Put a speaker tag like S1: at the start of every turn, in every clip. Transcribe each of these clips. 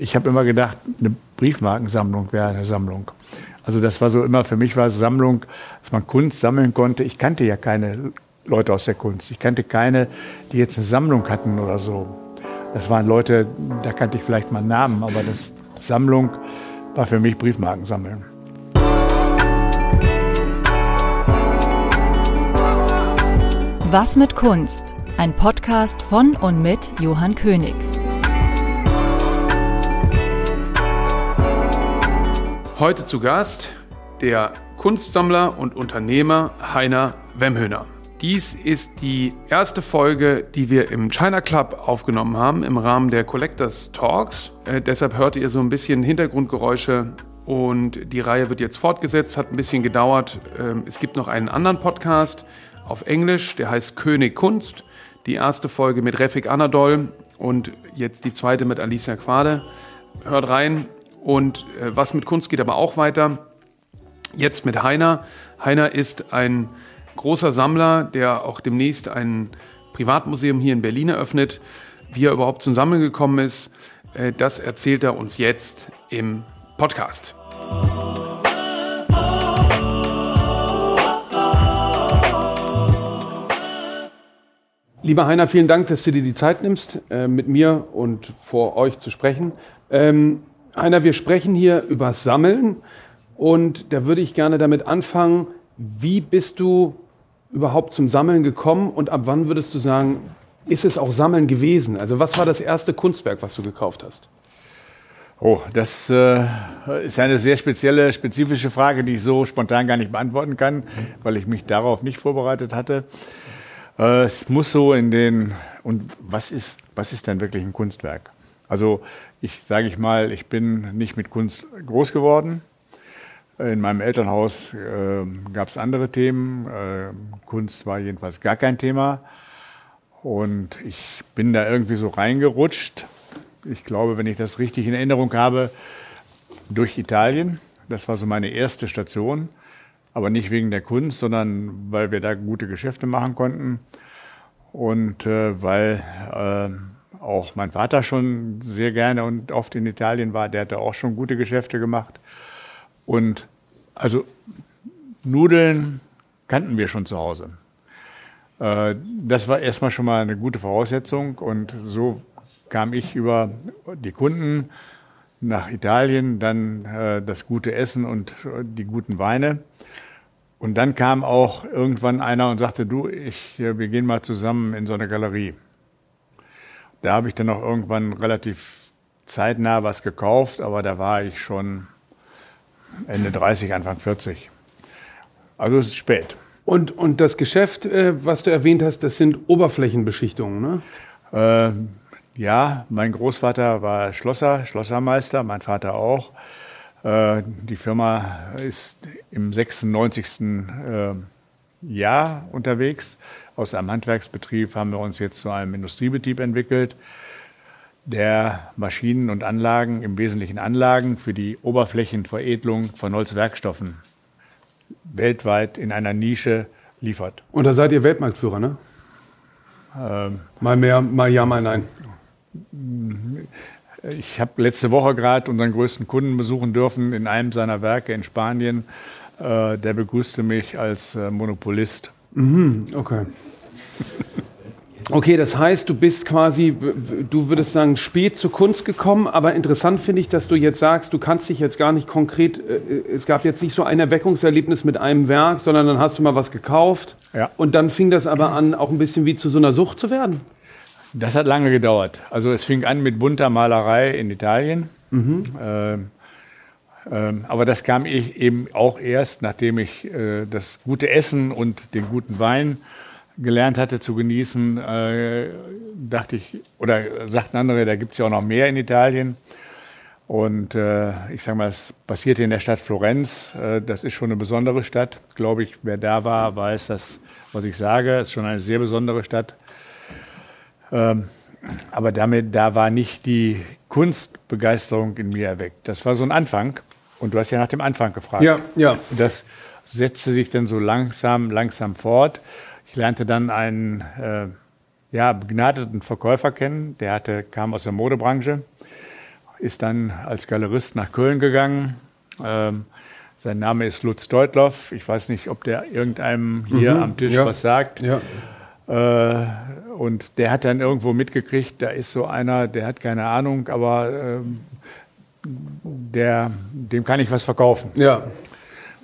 S1: ich habe immer gedacht, eine Briefmarkensammlung wäre eine Sammlung. Also das war so immer, für mich war es Sammlung, dass man Kunst sammeln konnte. Ich kannte ja keine Leute aus der Kunst. Ich kannte keine, die jetzt eine Sammlung hatten oder so. Das waren Leute, da kannte ich vielleicht mal Namen, aber das Sammlung war für mich Briefmarken sammeln.
S2: Was mit Kunst? Ein Podcast von und mit Johann König.
S3: Heute zu Gast der Kunstsammler und Unternehmer Heiner Wemhöhner. Dies ist die erste Folge, die wir im China Club aufgenommen haben im Rahmen der Collectors Talks. Äh, deshalb hört ihr so ein bisschen Hintergrundgeräusche und die Reihe wird jetzt fortgesetzt, hat ein bisschen gedauert. Ähm, es gibt noch einen anderen Podcast auf Englisch, der heißt König Kunst. Die erste Folge mit Refik Anadol und jetzt die zweite mit Alicia Quade. Hört rein und äh, was mit Kunst geht aber auch weiter. Jetzt mit Heiner. Heiner ist ein großer Sammler, der auch demnächst ein Privatmuseum hier in Berlin eröffnet. Wie er überhaupt zum Sammeln gekommen ist, äh, das erzählt er uns jetzt im Podcast. Lieber Heiner, vielen Dank, dass du dir die Zeit nimmst, äh, mit mir und vor euch zu sprechen. Ähm, Heiner, wir sprechen hier über Sammeln und da würde ich gerne damit anfangen, wie bist du überhaupt zum Sammeln gekommen und ab wann würdest du sagen, ist es auch Sammeln gewesen? Also was war das erste Kunstwerk, was du gekauft hast?
S1: Oh, das äh, ist eine sehr spezielle, spezifische Frage, die ich so spontan gar nicht beantworten kann, weil ich mich darauf nicht vorbereitet hatte. Äh, es muss so in den, und was ist, was ist denn wirklich ein Kunstwerk? Also ich sage ich mal, ich bin nicht mit Kunst groß geworden. In meinem Elternhaus äh, gab es andere Themen. Äh, Kunst war jedenfalls gar kein Thema. Und ich bin da irgendwie so reingerutscht. Ich glaube, wenn ich das richtig in Erinnerung habe, durch Italien. Das war so meine erste Station aber nicht wegen der Kunst, sondern weil wir da gute Geschäfte machen konnten und äh, weil äh, auch mein Vater schon sehr gerne und oft in Italien war, der hatte auch schon gute Geschäfte gemacht. Und also Nudeln kannten wir schon zu Hause. Äh, das war erstmal schon mal eine gute Voraussetzung und so kam ich über die Kunden nach Italien, dann äh, das gute Essen und die guten Weine. Und dann kam auch irgendwann einer und sagte, du, ich, wir gehen mal zusammen in so eine Galerie. Da habe ich dann auch irgendwann relativ zeitnah was gekauft, aber da war ich schon Ende 30, Anfang 40. Also es ist spät.
S3: Und, und das Geschäft, äh, was du erwähnt hast, das sind Oberflächenbeschichtungen, ne?
S1: Äh, ja, mein Großvater war Schlosser, Schlossermeister, mein Vater auch. Äh, die Firma ist im 96. Äh, Jahr unterwegs. Aus einem Handwerksbetrieb haben wir uns jetzt zu einem Industriebetrieb entwickelt, der Maschinen und Anlagen, im Wesentlichen Anlagen für die Oberflächenveredelung von Holzwerkstoffen weltweit in einer Nische liefert.
S3: Und da seid ihr Weltmarktführer, ne? Ähm, mal mehr, mal ja, mal nein.
S1: Ich habe letzte Woche gerade unseren größten Kunden besuchen dürfen in einem seiner Werke in Spanien. Äh, der begrüßte mich als äh, Monopolist.
S3: Mhm, okay. Okay, das heißt, du bist quasi, du würdest sagen, spät zur Kunst gekommen, aber interessant finde ich, dass du jetzt sagst, du kannst dich jetzt gar nicht konkret, äh, es gab jetzt nicht so ein Erweckungserlebnis mit einem Werk, sondern dann hast du mal was gekauft ja. und dann fing das aber an, auch ein bisschen wie zu so einer Sucht zu werden.
S1: Das hat lange gedauert. Also es fing an mit bunter Malerei in Italien. Mhm. Ähm, aber das kam ich eben auch erst, nachdem ich äh, das gute Essen und den guten Wein gelernt hatte zu genießen, äh, dachte ich, oder sagten andere, da gibt es ja auch noch mehr in Italien. Und äh, ich sage mal, es passierte in der Stadt Florenz. Das ist schon eine besondere Stadt. Glaube ich, wer da war, weiß das, was ich sage. Es ist schon eine sehr besondere Stadt. Ähm, aber damit, da war nicht die Kunstbegeisterung in mir erweckt. Das war so ein Anfang. Und du hast ja nach dem Anfang gefragt.
S3: Ja, ja.
S1: Das setzte sich dann so langsam, langsam fort. Ich lernte dann einen äh, ja, begnadeten Verkäufer kennen, der hatte, kam aus der Modebranche. ist dann als Galerist nach Köln gegangen. Ähm, sein Name ist Lutz Deutloff. Ich weiß nicht, ob der irgendeinem hier mhm, am Tisch ja, was sagt. Ja. Äh, und der hat dann irgendwo mitgekriegt, da ist so einer, der hat keine Ahnung, aber äh, der, dem kann ich was verkaufen. Ja.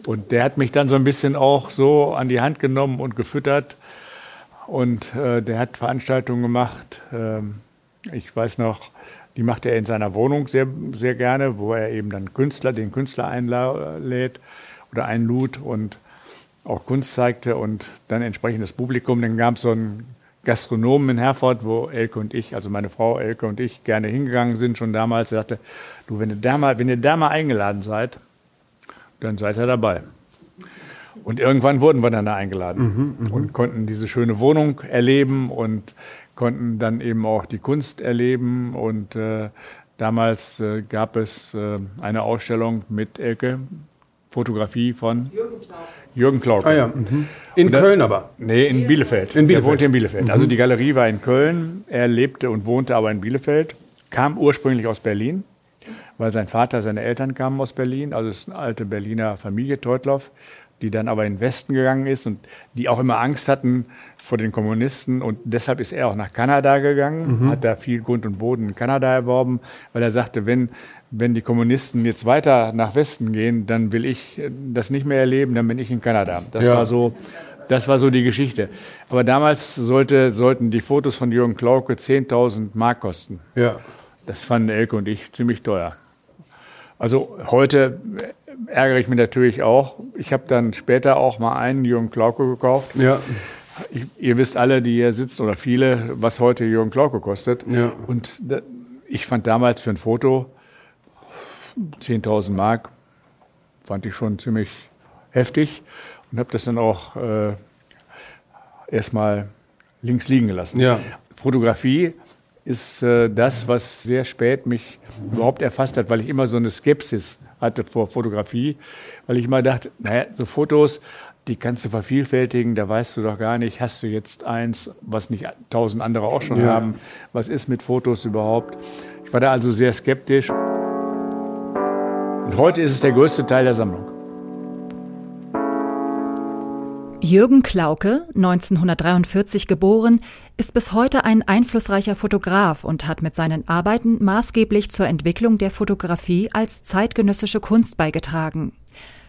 S1: Und der hat mich dann so ein bisschen auch so an die Hand genommen und gefüttert. Und äh, der hat Veranstaltungen gemacht. Ähm, ich weiß noch, die macht er in seiner Wohnung sehr, sehr gerne, wo er eben dann Künstler, den Künstler einlädt oder einlud und auch Kunst zeigte und dann entsprechend das Publikum. Dann gab es so einen Gastronomen in Herford, wo Elke und ich, also meine Frau Elke und ich, gerne hingegangen sind, schon damals. Er sagte, du, wenn ihr da mal, wenn ihr da mal eingeladen seid, dann seid ihr dabei. Und irgendwann wurden wir dann da eingeladen mhm, mhm. und konnten diese schöne Wohnung erleben und konnten dann eben auch die Kunst erleben. Und äh, damals äh, gab es äh, eine Ausstellung mit Elke, Fotografie von Jürgen Klauke. Ah, ja.
S3: mhm. In da, Köln aber?
S1: Nee, in Bielefeld. In Bielefeld. Er wohnte in Bielefeld. Mhm. Also die Galerie war in Köln, er lebte und wohnte aber in Bielefeld, kam ursprünglich aus Berlin, weil sein Vater, seine Eltern kamen aus Berlin, also es ist eine alte Berliner Familie, Teutloff, die dann aber in den Westen gegangen ist und die auch immer Angst hatten, vor den Kommunisten und deshalb ist er auch nach Kanada gegangen, mhm. hat da viel Grund und Boden in Kanada erworben, weil er sagte, wenn, wenn die Kommunisten jetzt weiter nach Westen gehen, dann will ich das nicht mehr erleben, dann bin ich in Kanada. Das ja. war so, das war so die Geschichte. Aber damals sollte, sollten die Fotos von Jürgen Klauke 10.000 Mark kosten. Ja. Das fanden Elke und ich ziemlich teuer. Also heute ärgere ich mich natürlich auch. Ich habe dann später auch mal einen Jürgen Klauke gekauft. Ja. Ich, ihr wisst alle, die hier sitzen oder viele, was heute Jürgen Klauke kostet. Ja. Und ich fand damals für ein Foto 10.000 Mark, fand ich schon ziemlich heftig und habe das dann auch äh, erstmal links liegen gelassen. Ja. Fotografie ist äh, das, was sehr spät mich überhaupt erfasst hat, weil ich immer so eine Skepsis hatte vor Fotografie, weil ich immer dachte, naja, so Fotos, die kannst du vervielfältigen, da weißt du doch gar nicht, hast du jetzt eins, was nicht tausend andere auch schon ja. haben, was ist mit Fotos überhaupt? Ich war da also sehr skeptisch. Und heute ist es der größte Teil der Sammlung.
S2: Jürgen Klauke, 1943 geboren, ist bis heute ein einflussreicher Fotograf und hat mit seinen Arbeiten maßgeblich zur Entwicklung der Fotografie als zeitgenössische Kunst beigetragen.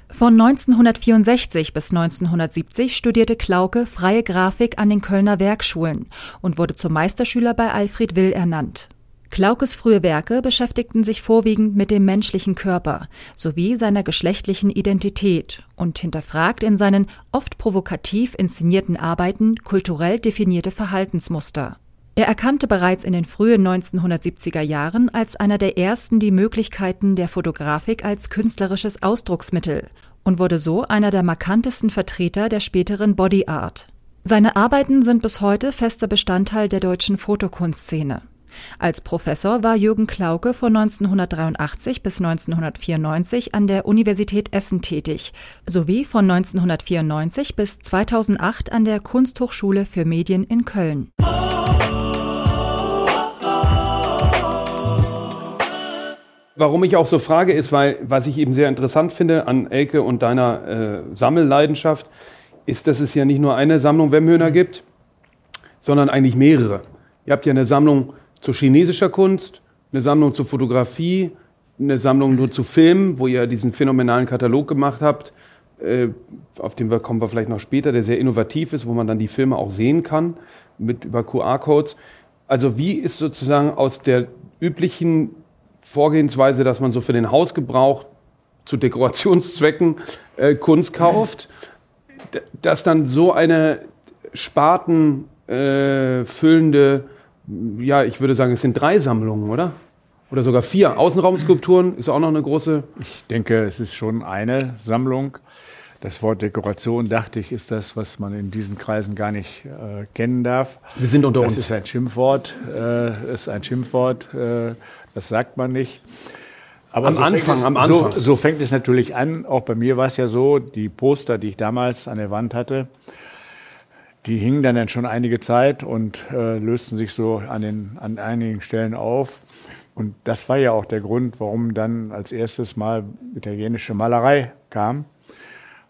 S2: Von 1964 bis 1970 studierte Klauke freie Grafik an den Kölner Werkschulen und wurde zum Meisterschüler bei Alfred Will ernannt. Klaukes frühe Werke beschäftigten sich vorwiegend mit dem menschlichen Körper sowie seiner geschlechtlichen Identität und hinterfragt in seinen oft provokativ inszenierten Arbeiten kulturell definierte Verhaltensmuster. Er erkannte bereits in den frühen 1970er Jahren als einer der ersten die Möglichkeiten der Fotografik als künstlerisches Ausdrucksmittel und wurde so einer der markantesten Vertreter der späteren Body Art. Seine Arbeiten sind bis heute fester Bestandteil der deutschen Fotokunstszene. Als Professor war Jürgen Klauke von 1983 bis 1994 an der Universität Essen tätig, sowie von 1994 bis 2008 an der Kunsthochschule für Medien in Köln.
S3: Warum ich auch so frage, ist, weil was ich eben sehr interessant finde an Elke und deiner äh, Sammelleidenschaft, ist, dass es ja nicht nur eine Sammlung Wemhöhner gibt, sondern eigentlich mehrere. Ihr habt ja eine Sammlung zu chinesischer Kunst, eine Sammlung zu Fotografie, eine Sammlung nur zu Filmen, wo ihr diesen phänomenalen Katalog gemacht habt, äh, auf den wir kommen wir vielleicht noch später, der sehr innovativ ist, wo man dann die Filme auch sehen kann mit über QR-Codes. Also wie ist sozusagen aus der üblichen Vorgehensweise, dass man so für den Hausgebrauch zu Dekorationszwecken äh, Kunst kauft, dass dann so eine spartenfüllende, äh, ja, ich würde sagen, es sind drei Sammlungen, oder? Oder sogar vier. Außenraumskulpturen ist auch noch eine große.
S1: Ich denke, es ist schon eine Sammlung. Das Wort Dekoration, dachte ich, ist das, was man in diesen Kreisen gar nicht äh, kennen darf.
S3: Wir sind unter
S1: das
S3: uns.
S1: Das ist ein Schimpfwort. Äh, ist ein Schimpfwort. Äh, das sagt man nicht.
S3: Aber am so Anfang,
S1: es,
S3: am Anfang.
S1: So, so, fängt es natürlich an. Auch bei mir war es ja so, die Poster, die ich damals an der Wand hatte, die hingen dann, schon einige Zeit und äh, lösten sich so an, den, an einigen Stellen auf. Und das war ja auch der Grund, warum dann als erstes mal italienische Malerei kam.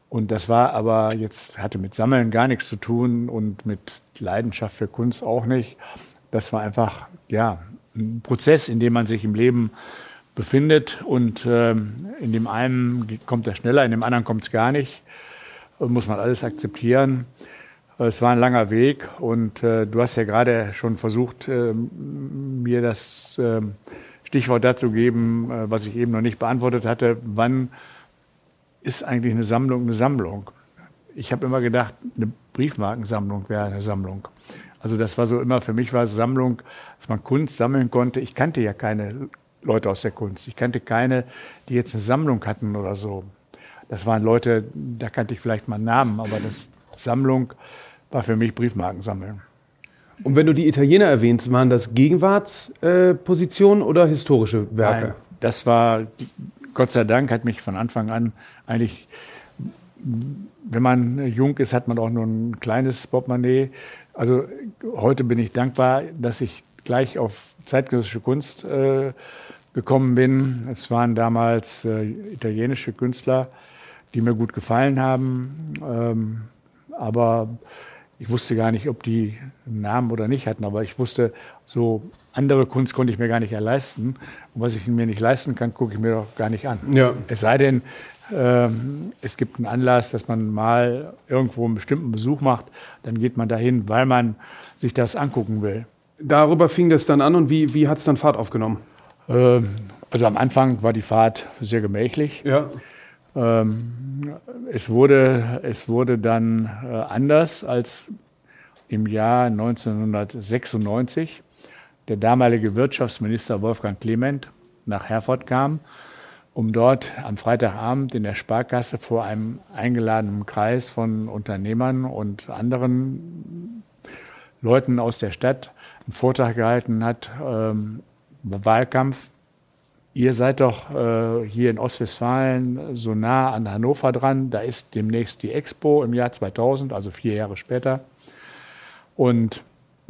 S1: Und das war aber jetzt, hatte mit Sammeln gar nichts zu tun und mit Leidenschaft für Kunst auch nicht. Das war einfach, ja, ein Prozess, in dem man sich im Leben befindet und ähm, in dem einen kommt er schneller, in dem anderen kommt es gar nicht. Muss man alles akzeptieren. Es war ein langer Weg und äh, du hast ja gerade schon versucht, äh, mir das äh, Stichwort dazu geben, äh, was ich eben noch nicht beantwortet hatte. Wann ist eigentlich eine Sammlung eine Sammlung? Ich habe immer gedacht, eine Briefmarkensammlung wäre eine Sammlung. Also das war so immer, für mich war es Sammlung, dass man Kunst sammeln konnte. Ich kannte ja keine Leute aus der Kunst. Ich kannte keine, die jetzt eine Sammlung hatten oder so. Das waren Leute, da kannte ich vielleicht mal Namen, aber das Sammlung war für mich Briefmarken sammeln.
S3: Und wenn du die Italiener erwähnst, waren das Gegenwartspositionen äh, oder historische Werke?
S1: Nein, das war, Gott sei Dank, hat mich von Anfang an eigentlich, wenn man jung ist, hat man auch nur ein kleines Portemonnaie. Also heute bin ich dankbar, dass ich gleich auf zeitgenössische Kunst äh, gekommen bin. Es waren damals äh, italienische Künstler, die mir gut gefallen haben. Ähm, aber ich wusste gar nicht, ob die einen Namen oder nicht hatten. Aber ich wusste, so andere Kunst konnte ich mir gar nicht leisten. Und was ich mir nicht leisten kann, gucke ich mir doch gar nicht an. Ja. Es sei denn, ähm, es gibt einen Anlass, dass man mal irgendwo einen bestimmten Besuch macht, dann geht man dahin, weil man sich das angucken will.
S3: Darüber fing das dann an und wie, wie hat es dann Fahrt aufgenommen?
S1: Ähm, also am Anfang war die Fahrt sehr gemächlich. Ja. Ähm, es, wurde, es wurde dann äh, anders als im Jahr 1996 der damalige Wirtschaftsminister Wolfgang Clement nach Herford kam, um dort am Freitagabend in der Sparkasse vor einem eingeladenen Kreis von Unternehmern und anderen Leuten aus der Stadt einen Vortrag gehalten hat, ähm, Wahlkampf Ihr seid doch äh, hier in Ostwestfalen so nah an Hannover dran. Da ist demnächst die Expo im Jahr 2000, also vier Jahre später. Und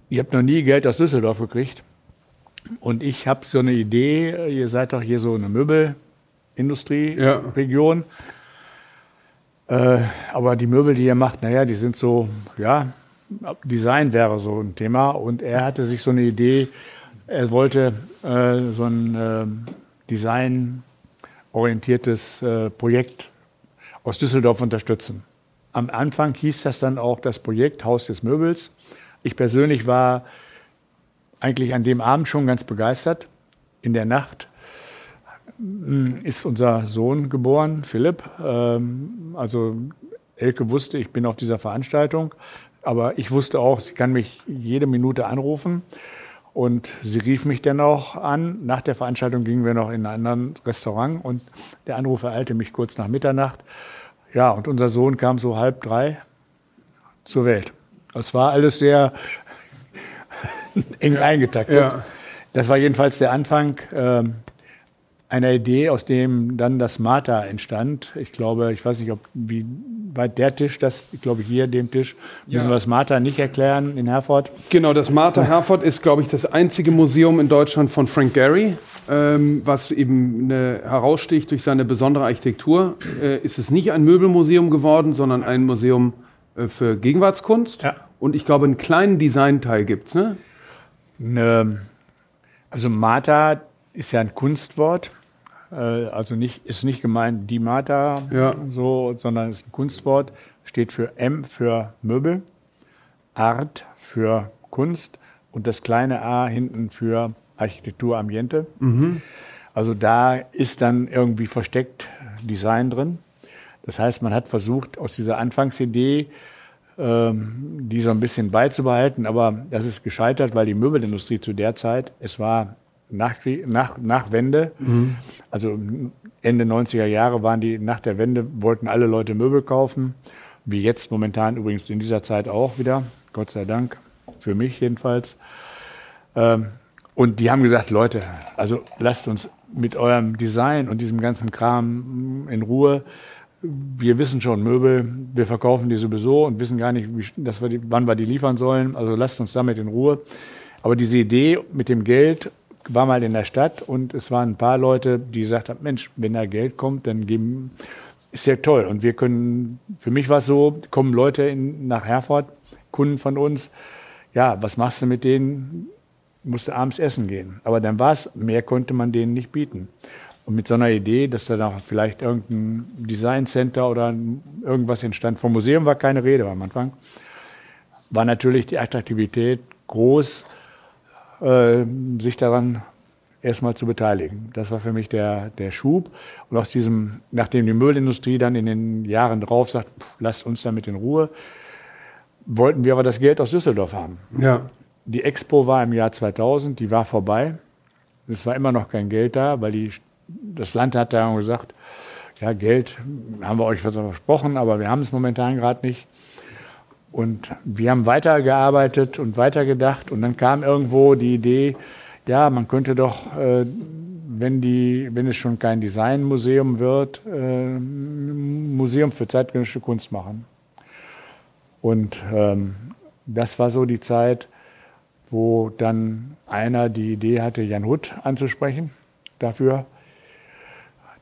S1: ihr habt noch nie Geld aus Düsseldorf gekriegt. Und ich habe so eine Idee, ihr seid doch hier so eine Möbelindustrieregion. Ja. Äh, aber die Möbel, die ihr macht, naja, die sind so, ja, Design wäre so ein Thema. Und er hatte sich so eine Idee, er wollte äh, so ein äh, designorientiertes äh, Projekt aus Düsseldorf unterstützen. Am Anfang hieß das dann auch das Projekt Haus des Möbels. Ich persönlich war eigentlich an dem Abend schon ganz begeistert. In der Nacht hm, ist unser Sohn geboren, Philipp. Ähm, also Elke wusste, ich bin auf dieser Veranstaltung, aber ich wusste auch, sie kann mich jede Minute anrufen. Und sie rief mich dann auch an. Nach der Veranstaltung gingen wir noch in ein anderes Restaurant und der Anruf ereilte mich kurz nach Mitternacht. Ja, und unser Sohn kam so halb drei zur Welt. Es war alles sehr eng eingetaktet. Ja. Das war jedenfalls der Anfang. Ähm, einer Idee, aus dem dann das Marta entstand. Ich glaube, ich weiß nicht, ob wie weit der Tisch, das, ich glaube hier dem Tisch, müssen ja. wir das Marta nicht erklären in Herford.
S3: Genau, das Marta Herford ist, glaube ich, das einzige Museum in Deutschland von Frank Gehry, ähm, was eben eine, heraussticht durch seine besondere Architektur. Äh, ist es nicht ein Möbelmuseum geworden, sondern ein Museum äh, für Gegenwartskunst. Ja. Und ich glaube, einen kleinen Designteil gibt es, ne?
S1: ne? Also Marta ist ja ein Kunstwort. Äh, also nicht, ist nicht gemeint die Mata, ja. so, sondern ist ein Kunstwort. Steht für M für Möbel, Art für Kunst und das kleine A hinten für Architektur Ambiente. Mhm. Also da ist dann irgendwie versteckt Design drin. Das heißt, man hat versucht, aus dieser Anfangsidee ähm, die so ein bisschen beizubehalten, aber das ist gescheitert, weil die Möbelindustrie zu der Zeit, es war nach, nach, nach Wende, mhm. also Ende 90er Jahre waren die, nach der Wende wollten alle Leute Möbel kaufen, wie jetzt momentan übrigens in dieser Zeit auch wieder, Gott sei Dank, für mich jedenfalls. Ähm, und die haben gesagt, Leute, also lasst uns mit eurem Design und diesem ganzen Kram in Ruhe. Wir wissen schon Möbel, wir verkaufen die sowieso und wissen gar nicht, wie, dass wir die, wann wir die liefern sollen. Also lasst uns damit in Ruhe. Aber diese Idee mit dem Geld war mal in der Stadt und es waren ein paar Leute, die gesagt haben, Mensch, wenn da Geld kommt, dann geben, ist ja toll. Und wir können, für mich war es so, kommen Leute in, nach Herford, Kunden von uns, ja, was machst du mit denen? Musste abends essen gehen. Aber dann war es, mehr konnte man denen nicht bieten. Und mit so einer Idee, dass da noch vielleicht irgendein Design Center oder irgendwas entstand, vom Museum war keine Rede am Anfang, war natürlich die Attraktivität groß, äh, sich daran erstmal zu beteiligen. Das war für mich der, der Schub. Und aus diesem, nachdem die Müllindustrie dann in den Jahren drauf sagt, pff, lasst uns damit in Ruhe, wollten wir aber das Geld aus Düsseldorf haben.
S3: Ja.
S1: Die Expo war im Jahr 2000, die war vorbei. Es war immer noch kein Geld da, weil die, das Land hat da gesagt, ja, Geld haben wir euch versprochen, aber wir haben es momentan gerade nicht. Und wir haben weitergearbeitet und weitergedacht und dann kam irgendwo die Idee, ja, man könnte doch, äh, wenn, die, wenn es schon kein Designmuseum wird, äh, ein Museum für zeitgenössische Kunst machen. Und ähm, das war so die Zeit, wo dann einer die Idee hatte, Jan Hutt anzusprechen dafür.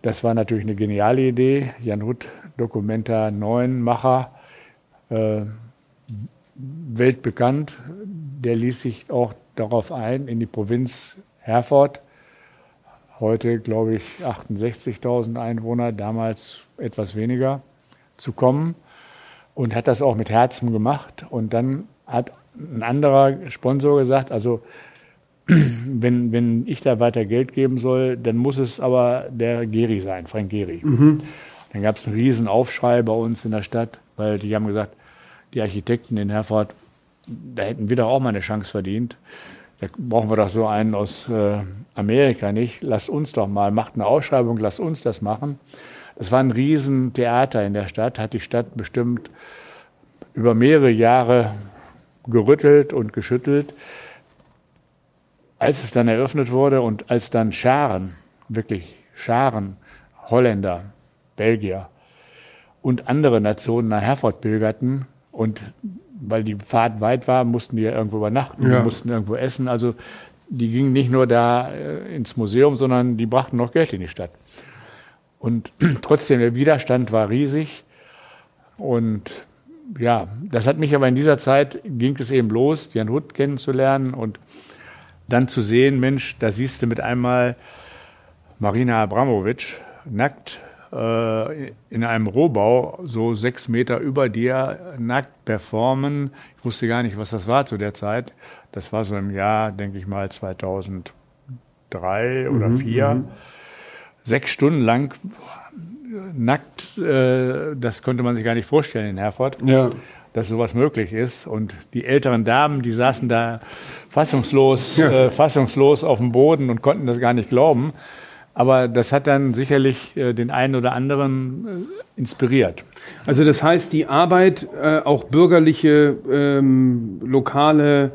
S1: Das war natürlich eine geniale Idee. Jan Hutt, Documenta 9 Macher, äh, weltbekannt. Der ließ sich auch darauf ein, in die Provinz Herford, heute glaube ich 68.000 Einwohner, damals etwas weniger, zu kommen und hat das auch mit Herzen gemacht. Und dann hat ein anderer Sponsor gesagt, also wenn, wenn ich da weiter Geld geben soll, dann muss es aber der Geri sein, Frank Geri. Mhm. Dann gab es einen riesen Aufschrei bei uns in der Stadt, weil die haben gesagt, die Architekten in Herford, da hätten wir doch auch mal eine Chance verdient. Da brauchen wir doch so einen aus äh, Amerika nicht. Lasst uns doch mal, macht eine Ausschreibung, lasst uns das machen. Das war ein Riesentheater in der Stadt, hat die Stadt bestimmt über mehrere Jahre gerüttelt und geschüttelt. Als es dann eröffnet wurde und als dann Scharen, wirklich Scharen, Holländer, Belgier und andere Nationen nach Herford pilgerten, und weil die Fahrt weit war, mussten die ja irgendwo übernachten, ja. mussten irgendwo essen. Also die gingen nicht nur da äh, ins Museum, sondern die brachten noch Geld in die Stadt. Und trotzdem, der Widerstand war riesig. Und ja, das hat mich aber in dieser Zeit, ging es eben los, Jan Hutt kennenzulernen und dann zu sehen, Mensch, da siehst du mit einmal Marina Abramovic nackt in einem Rohbau so sechs Meter über dir nackt performen. Ich wusste gar nicht, was das war zu der Zeit. Das war so im Jahr, denke ich mal, 2003 oder 2004. Mhm, mhm, Sechs Stunden lang nackt, äh, das konnte man sich gar nicht vorstellen in Herford. Ja dass sowas möglich ist. Und die älteren Damen, die saßen da fassungslos, ja. äh, fassungslos auf dem Boden und konnten das gar nicht glauben. Aber das hat dann sicherlich äh, den einen oder anderen äh, inspiriert.
S3: Also das heißt, die Arbeit, äh, auch bürgerliche, ähm, lokale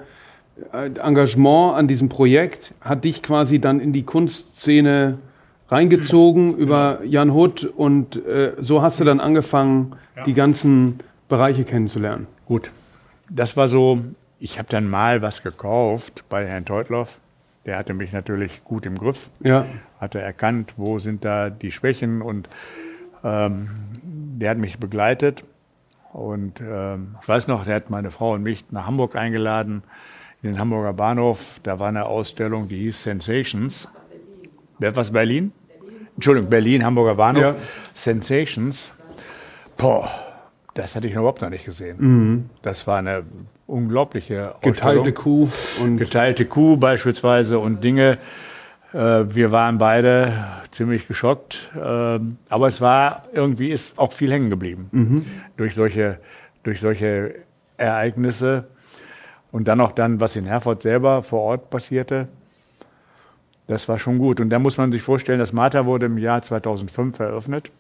S3: äh, Engagement an diesem Projekt hat dich quasi dann in die Kunstszene reingezogen über Jan Hutt und äh, so hast du dann angefangen, ja. die ganzen Bereiche kennenzulernen.
S1: Gut, das war so, ich habe dann mal was gekauft bei Herrn Teutloff der hatte mich natürlich gut im Griff, ja. Hatte erkannt, wo sind da die Schwächen und ähm, der hat mich begleitet. Und ähm, ich weiß noch, der hat meine Frau und mich nach Hamburg eingeladen, in den Hamburger Bahnhof. Da war eine Ausstellung, die hieß Sensations. Wer was Berlin? Berlin? Entschuldigung, Berlin, Hamburger Bahnhof. Ja. Sensations. Boah, das hatte ich überhaupt noch nicht gesehen. Mhm. Das war eine unglaubliche
S3: Geteilte Kuh.
S1: Und Geteilte Kuh beispielsweise und Dinge. Äh, wir waren beide ziemlich geschockt. Äh, aber es war irgendwie ist auch viel hängen geblieben mhm. durch solche, durch solche Ereignisse. Und dann auch dann, was in Herford selber vor Ort passierte. Das war schon gut. Und da muss man sich vorstellen, das Martha wurde im Jahr 2005 eröffnet.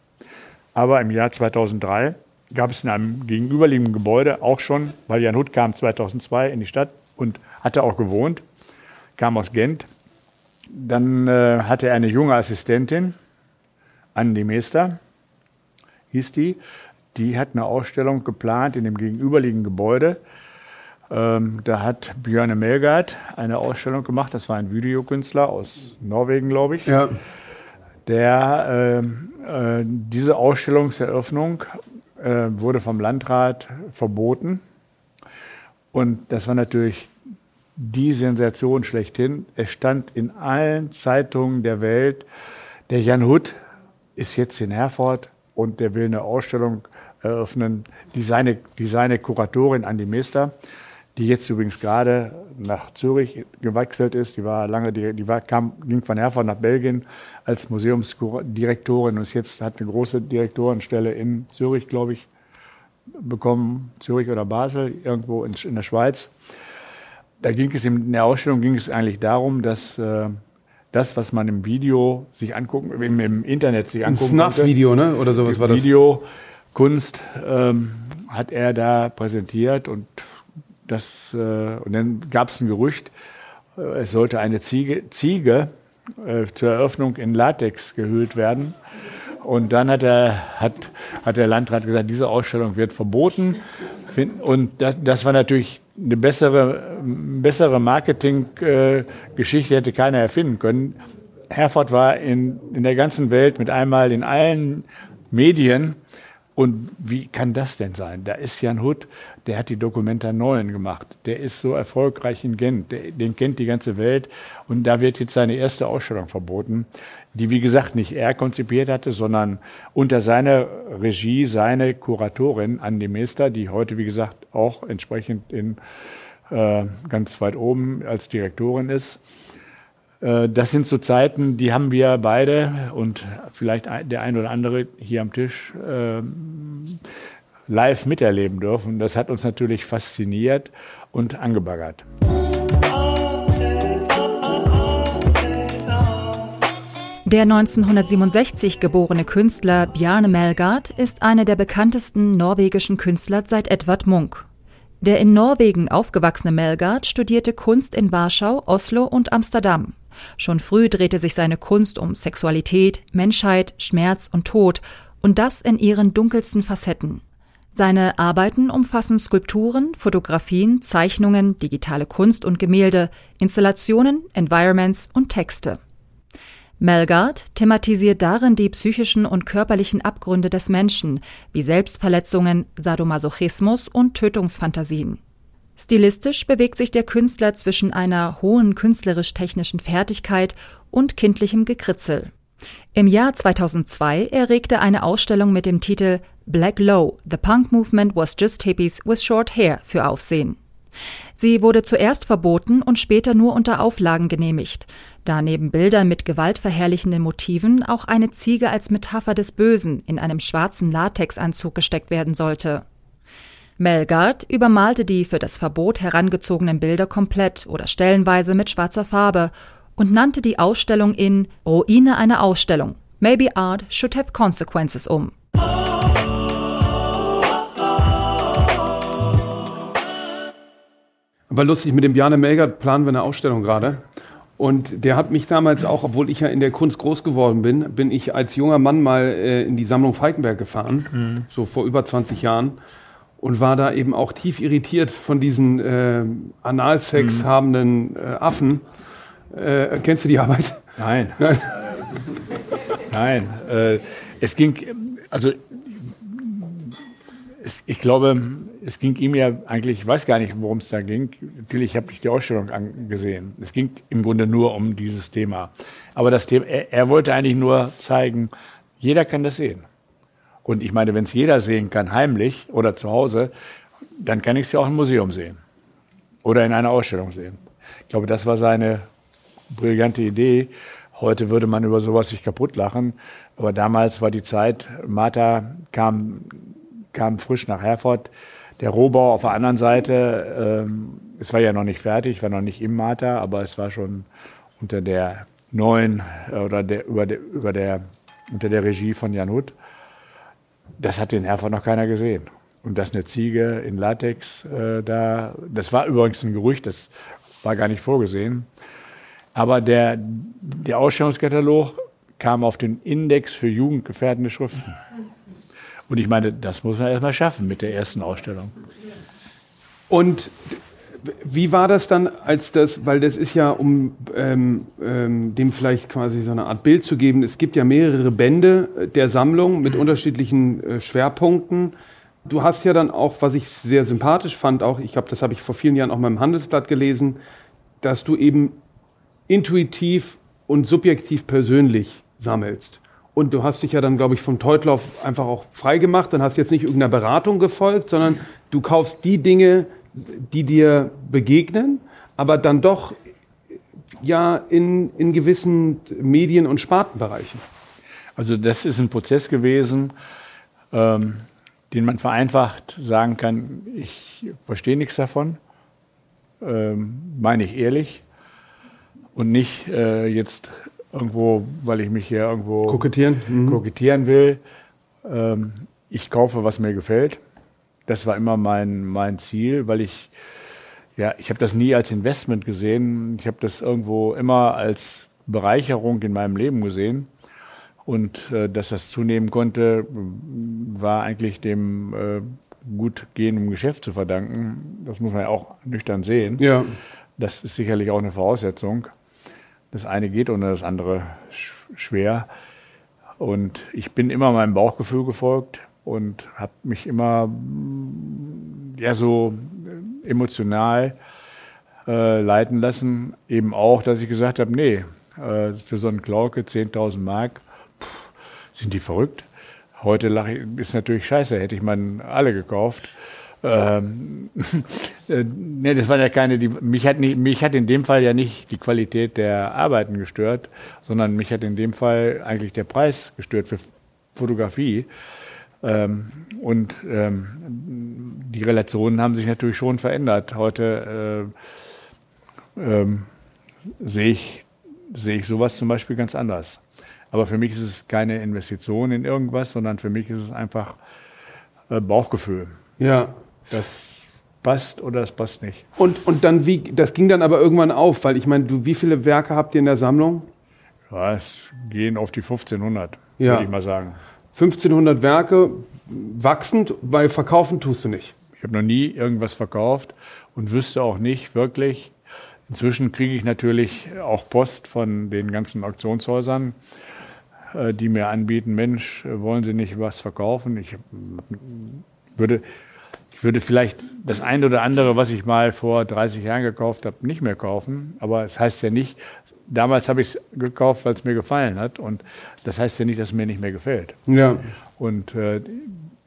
S1: Aber im Jahr 2003 gab es in einem gegenüberliegenden Gebäude auch schon, weil Jan Huth kam 2002 in die Stadt und hatte auch gewohnt, kam aus Gent. Dann äh, hatte er eine junge Assistentin, Andi Meester, hieß die. Die hat eine Ausstellung geplant in dem gegenüberliegenden Gebäude. Ähm, da hat Björn Melgard eine Ausstellung gemacht. Das war ein Videokünstler aus Norwegen, glaube ich. Ja. Der äh, äh, diese Ausstellungseröffnung äh, wurde vom Landrat verboten. Und das war natürlich die Sensation schlechthin. Es stand in allen Zeitungen der Welt, der Jan Hut ist jetzt in Herford und der will eine Ausstellung eröffnen, die seine, die seine Kuratorin Andi Meester die jetzt übrigens gerade nach Zürich gewechselt ist. Die war lange, die, die war, kam, ging von Herford nach Belgien als Museumsdirektorin und ist jetzt hat eine große Direktorenstelle in Zürich, glaube ich, bekommen. Zürich oder Basel, irgendwo in, in der Schweiz. Da ging es in der Ausstellung ging es eigentlich darum, dass äh, das, was man im Video sich angucken, im, im Internet sich angucken
S3: Ein Snuff-Video, ne? Oder sowas
S1: war das? Video, Kunst ähm, hat er da präsentiert und das, äh, und dann gab es ein Gerücht, äh, es sollte eine Ziege, Ziege äh, zur Eröffnung in Latex gehüllt werden. Und dann hat, er, hat, hat der Landrat gesagt, diese Ausstellung wird verboten. Und das, das war natürlich eine bessere, bessere Marketinggeschichte, hätte keiner erfinden können. Herford war in, in der ganzen Welt mit einmal in allen Medien. Und wie kann das denn sein? Da ist Jan Hut, der hat die Dokumenta 9 gemacht. Der ist so erfolgreich in Gent. Der, den kennt die ganze Welt. Und da wird jetzt seine erste Ausstellung verboten, die, wie gesagt, nicht er konzipiert hatte, sondern unter seiner Regie seine Kuratorin Andi Meester, die heute, wie gesagt, auch entsprechend in, äh, ganz weit oben als Direktorin ist. Äh, das sind so Zeiten, die haben wir beide und vielleicht der ein oder andere hier am Tisch äh, live miterleben dürfen. Das hat uns natürlich fasziniert und angebaggert.
S2: Der 1967 geborene Künstler Bjarne Melgard ist einer der bekanntesten norwegischen Künstler seit Edvard Munch. Der in Norwegen aufgewachsene Melgard studierte Kunst in Warschau, Oslo und Amsterdam. Schon früh drehte sich seine Kunst um Sexualität, Menschheit, Schmerz und Tod, und das in ihren dunkelsten Facetten. Seine Arbeiten umfassen Skulpturen, Fotografien, Zeichnungen, digitale Kunst und Gemälde, Installationen, Environments und Texte. Melgard thematisiert darin die psychischen und körperlichen Abgründe des Menschen, wie Selbstverletzungen, Sadomasochismus und Tötungsfantasien. Stilistisch bewegt sich der Künstler zwischen einer hohen künstlerisch-technischen Fertigkeit und kindlichem Gekritzel. Im Jahr 2002 erregte eine Ausstellung mit dem Titel Black Low, The Punk Movement Was Just Hippies with Short Hair für Aufsehen. Sie wurde zuerst verboten und später nur unter Auflagen genehmigt, da neben Bildern mit gewaltverherrlichenden Motiven auch eine Ziege als Metapher des Bösen in einem schwarzen Latexanzug gesteckt werden sollte. Melgard übermalte die für das Verbot herangezogenen Bilder komplett oder stellenweise mit schwarzer Farbe und nannte die Ausstellung in Ruine einer Ausstellung. Maybe Art should have consequences um.
S3: Aber lustig, mit dem Bjarne Melgert planen wir eine Ausstellung gerade. Und der hat mich damals auch, obwohl ich ja in der Kunst groß geworden bin, bin ich als junger Mann mal äh, in die Sammlung Falkenberg gefahren, mhm. so vor über 20 Jahren, und war da eben auch tief irritiert von diesen äh, Analsex mhm. habenden äh, Affen, äh, kennst du die Arbeit?
S1: Nein. Nein. Äh, es ging, also es, ich glaube, es ging ihm ja eigentlich, ich weiß gar nicht, worum es da ging. Natürlich habe ich die Ausstellung angesehen. Es ging im Grunde nur um dieses Thema. Aber das Thema, er, er wollte eigentlich nur zeigen, jeder kann das sehen. Und ich meine, wenn es jeder sehen kann, heimlich oder zu Hause, dann kann ich es ja auch im Museum sehen. Oder in einer Ausstellung sehen. Ich glaube, das war seine brillante Idee. Heute würde man über sowas sich kaputt lachen. Aber damals war die Zeit, Martha kam, kam frisch nach Herford. Der Rohbau auf der anderen Seite, ähm, es war ja noch nicht fertig, war noch nicht im Martha, aber es war schon unter der neuen oder der, über, der, über der, unter der Regie von Jan Huth. Das hat in Herford noch keiner gesehen. Und dass eine Ziege in Latex äh, da, das war übrigens ein Gerücht, das war gar nicht vorgesehen. Aber der, der Ausstellungskatalog kam auf den Index für jugendgefährdende Schriften. Und ich meine, das muss man erstmal schaffen mit der ersten Ausstellung.
S3: Und wie war das dann, als das, weil das ist ja, um ähm, ähm, dem vielleicht quasi so eine Art Bild zu geben, es gibt ja mehrere Bände der Sammlung mit unterschiedlichen äh, Schwerpunkten. Du hast ja dann auch, was ich sehr sympathisch fand, auch, ich glaube, das habe ich vor vielen Jahren auch mal im Handelsblatt gelesen, dass du eben intuitiv und subjektiv persönlich sammelst. Und du hast dich ja dann, glaube ich, vom Teutlauf einfach auch frei gemacht und hast jetzt nicht irgendeiner Beratung gefolgt, sondern du kaufst die Dinge, die dir begegnen, aber dann doch ja in, in gewissen Medien- und Spartenbereichen.
S1: Also das ist ein Prozess gewesen, ähm, den man vereinfacht sagen kann, ich verstehe nichts davon, ähm, meine ich ehrlich und nicht äh, jetzt irgendwo, weil ich mich hier irgendwo
S3: kokettieren,
S1: mhm. kokettieren will. Ähm, ich kaufe, was mir gefällt. Das war immer mein, mein Ziel, weil ich, ja, ich habe das nie als Investment gesehen. Ich habe das irgendwo immer als Bereicherung in meinem Leben gesehen. Und äh, dass das zunehmen konnte, war eigentlich dem äh, gut gehenden Geschäft zu verdanken. Das muss man ja auch nüchtern sehen.
S3: Ja.
S1: Das ist sicherlich auch eine Voraussetzung. Das eine geht ohne das andere schwer. Und ich bin immer meinem Bauchgefühl gefolgt und habe mich immer ja so emotional äh, leiten lassen. Eben auch, dass ich gesagt habe, nee, äh, für so einen Klauke 10.000 Mark, pff, sind die verrückt. Heute lache ich, ist natürlich scheiße, hätte ich man alle gekauft. Ähm, äh, nee, das waren ja keine, die, mich hat nicht, mich hat in dem Fall ja nicht die Qualität der Arbeiten gestört, sondern mich hat in dem Fall eigentlich der Preis gestört für Fotografie. Ähm, und ähm, die Relationen haben sich natürlich schon verändert. Heute äh, ähm, sehe ich, sehe ich sowas zum Beispiel ganz anders. Aber für mich ist es keine Investition in irgendwas, sondern für mich ist es einfach äh, Bauchgefühl.
S3: Ja
S1: das passt oder das passt nicht.
S3: Und, und dann wie, das ging dann aber irgendwann auf, weil ich meine, du, wie viele Werke habt ihr in der Sammlung?
S1: Ja, es gehen auf die 1500,
S3: ja.
S1: würde ich mal sagen.
S3: 1500 Werke, wachsend, weil verkaufen tust du nicht.
S1: Ich habe noch nie irgendwas verkauft und wüsste auch nicht wirklich. Inzwischen kriege ich natürlich auch Post von den ganzen Auktionshäusern, äh, die mir anbieten, Mensch, wollen Sie nicht was verkaufen? Ich würde würde vielleicht das eine oder andere, was ich mal vor 30 Jahren gekauft habe, nicht mehr kaufen. Aber es das heißt ja nicht, damals habe ich es gekauft, weil es mir gefallen hat. Und das heißt ja nicht, dass es mir nicht mehr gefällt.
S3: Ja.
S1: Und äh,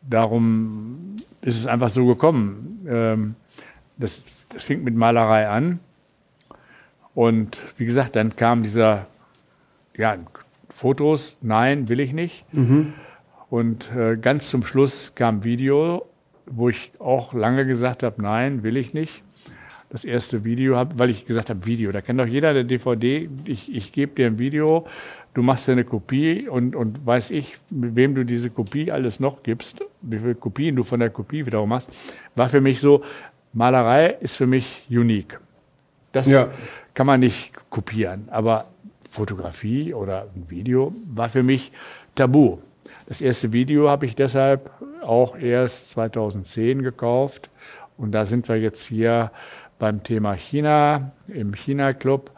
S1: darum ist es einfach so gekommen. Ähm, das, das fing mit Malerei an. Und wie gesagt, dann kam dieser, ja, Fotos, nein, will ich nicht. Mhm. Und äh, ganz zum Schluss kam Video wo ich auch lange gesagt habe, nein, will ich nicht. Das erste Video, hab, weil ich gesagt habe, Video, da kennt doch jeder der DVD, ich, ich gebe dir ein Video, du machst dir eine Kopie und, und weiß ich, mit wem du diese Kopie alles noch gibst, wie viele Kopien du von der Kopie wiederum machst, war für mich so, Malerei ist für mich unique. Das ja. kann man nicht kopieren, aber Fotografie oder ein Video war für mich tabu. Das erste Video habe ich deshalb auch erst 2010 gekauft. Und da sind wir jetzt hier beim Thema China, im China-Club,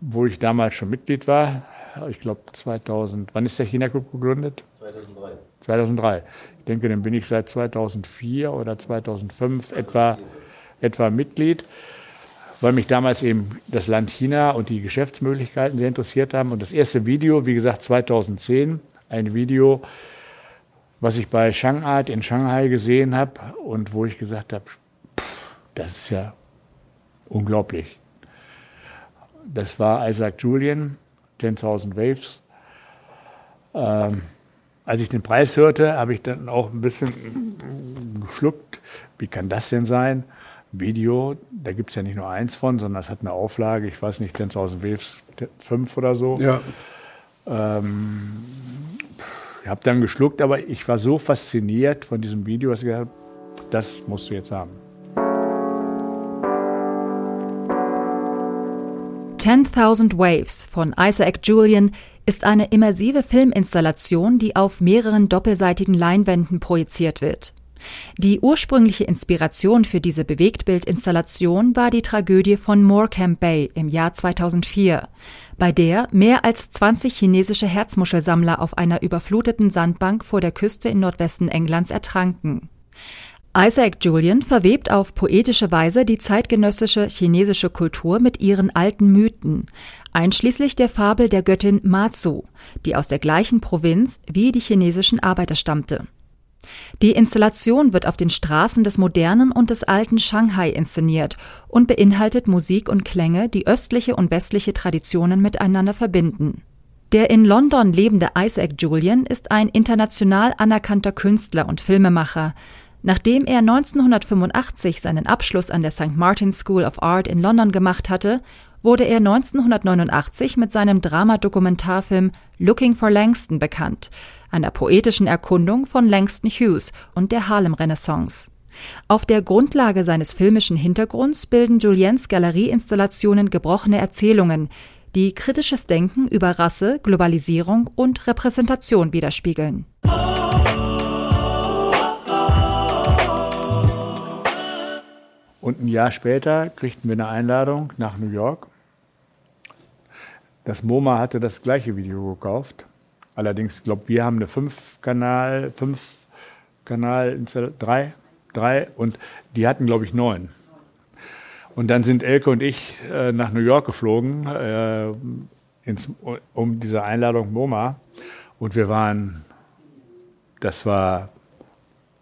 S1: wo ich damals schon Mitglied war. Ich glaube 2000, wann ist der China-Club gegründet?
S4: 2003.
S1: 2003. Ich denke, dann bin ich seit 2004 oder 2005 etwa, etwa Mitglied, weil mich damals eben das Land China und die Geschäftsmöglichkeiten sehr interessiert haben. Und das erste Video, wie gesagt, 2010, ein Video, was ich bei Shangart in Shanghai gesehen habe und wo ich gesagt habe, das ist ja unglaublich. Das war Isaac Julian, 10.000 Waves. Ähm, als ich den Preis hörte, habe ich dann auch ein bisschen geschluckt. Wie kann das denn sein? Video, da gibt es ja nicht nur eins von, sondern es hat eine Auflage, ich weiß nicht, 10.000 Waves, 5 oder so.
S3: Ja.
S1: Ähm, ich habe dann geschluckt, aber ich war so fasziniert von diesem Video, dass ich gesagt habe, das musst du jetzt haben.
S2: 10.000 Waves von Isaac Julian ist eine immersive Filminstallation, die auf mehreren doppelseitigen Leinwänden projiziert wird. Die ursprüngliche Inspiration für diese Bewegtbildinstallation war die Tragödie von Morecambe Bay im Jahr 2004, bei der mehr als 20 chinesische Herzmuschelsammler auf einer überfluteten Sandbank vor der Küste in Nordwesten Englands ertranken. Isaac Julian verwebt auf poetische Weise die zeitgenössische chinesische Kultur mit ihren alten Mythen, einschließlich der Fabel der Göttin Matsu, die aus der gleichen Provinz wie die chinesischen Arbeiter stammte. Die Installation wird auf den Straßen des modernen und des alten Shanghai inszeniert und beinhaltet Musik und Klänge, die östliche und westliche Traditionen miteinander verbinden. Der in London lebende Isaac Julian ist ein international anerkannter Künstler und Filmemacher. Nachdem er 1985 seinen Abschluss an der St. Martin's School of Art in London gemacht hatte, wurde er 1989 mit seinem Dramadokumentarfilm Looking for Langston bekannt, einer poetischen Erkundung von Langston Hughes und der Harlem-Renaissance. Auf der Grundlage seines filmischen Hintergrunds bilden Juliens Galerieinstallationen gebrochene Erzählungen, die kritisches Denken über Rasse, Globalisierung und Repräsentation widerspiegeln.
S1: Und ein Jahr später kriegten wir eine Einladung nach New York. Das MoMA hatte das gleiche Video gekauft. Allerdings, ich glaube, wir haben eine 5-Kanal, 5 Kanal, 3, 3 und die hatten, glaube ich, 9. Und dann sind Elke und ich äh, nach New York geflogen, äh, ins, um diese Einladung MoMA. Und wir waren, das war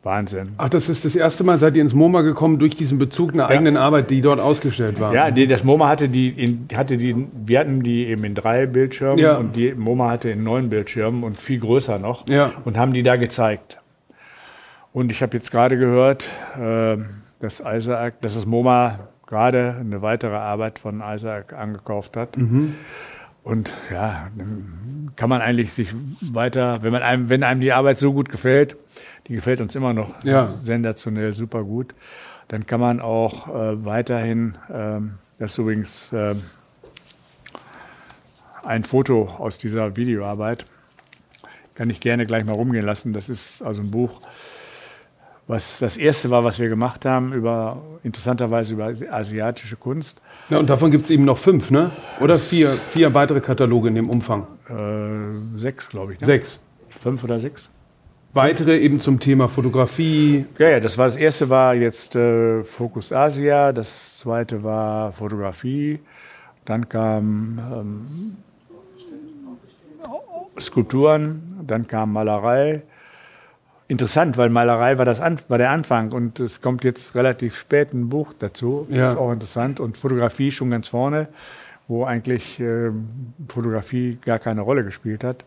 S1: Wahnsinn.
S3: Ach, das ist das erste Mal, seid ihr ins MoMA gekommen durch diesen Bezug einer ja. eigenen Arbeit, die dort ausgestellt war?
S1: Ja, die, das MoMA hatte die, in, hatte die, wir hatten die eben in drei Bildschirmen ja. und die MoMA hatte in neun Bildschirmen und viel größer noch ja. und haben die da gezeigt. Und ich habe jetzt gerade gehört, äh, dass Isaac, dass das MoMA gerade eine weitere Arbeit von Isaac angekauft hat. Mhm. Und ja, kann man eigentlich sich weiter, wenn man einem, wenn einem die Arbeit so gut gefällt, die gefällt uns immer noch ja. sensationell, super gut. Dann kann man auch äh, weiterhin, ähm, das ist übrigens äh, ein Foto aus dieser Videoarbeit, kann ich gerne gleich mal rumgehen lassen. Das ist also ein Buch, was das erste war, was wir gemacht haben, über interessanterweise über asiatische Kunst.
S3: Ja, und davon gibt es eben noch fünf, ne? Oder vier, vier weitere Kataloge in dem Umfang?
S1: Äh, sechs, glaube ich.
S3: Ne? Sechs.
S1: Fünf oder sechs?
S3: weitere eben zum Thema Fotografie?
S1: Ja, ja, das war das erste war jetzt äh, Fokus Asia, das zweite war Fotografie, dann kam ähm, Skulpturen, dann kam Malerei. Interessant, weil Malerei war, das An war der Anfang und es kommt jetzt relativ spät ein Buch dazu. Ja. ist auch interessant. Und Fotografie schon ganz vorne, wo eigentlich äh, Fotografie gar keine Rolle gespielt hat.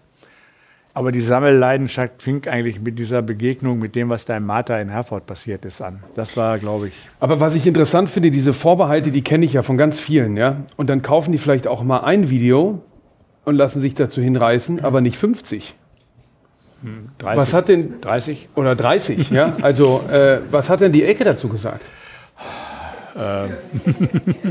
S1: Aber die Sammelleidenschaft fing eigentlich mit dieser Begegnung mit dem, was da im Martha in Herford passiert ist, an. Das war, glaube ich.
S3: Aber was ich interessant finde, diese Vorbehalte, die kenne ich ja von ganz vielen, ja. Und dann kaufen die vielleicht auch mal ein Video und lassen sich dazu hinreißen, aber nicht 50. 30, hm, was hat denn
S1: 30
S3: oder 30? Ja, also äh, was hat denn die Ecke dazu gesagt?
S4: Ähm. Die Ecke